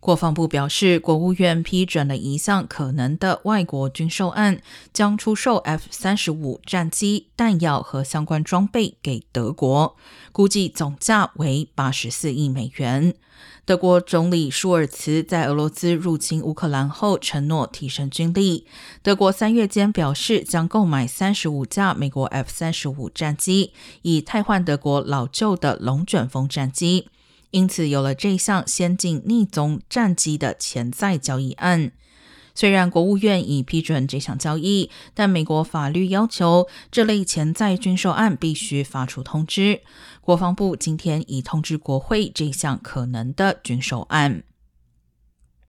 国防部表示，国务院批准了一项可能的外国军售案，将出售 F 三十五战机、弹药和相关装备给德国，估计总价为八十四亿美元。德国总理舒尔茨在俄罗斯入侵乌克兰后承诺提升军力。德国三月间表示将购买三十五架美国 F 三十五战机，以替换德国老旧的龙卷风战机。因此，有了这项先进逆踪战机的潜在交易案。虽然国务院已批准这项交易，但美国法律要求这类潜在军售案必须发出通知。国防部今天已通知国会这项可能的军售案。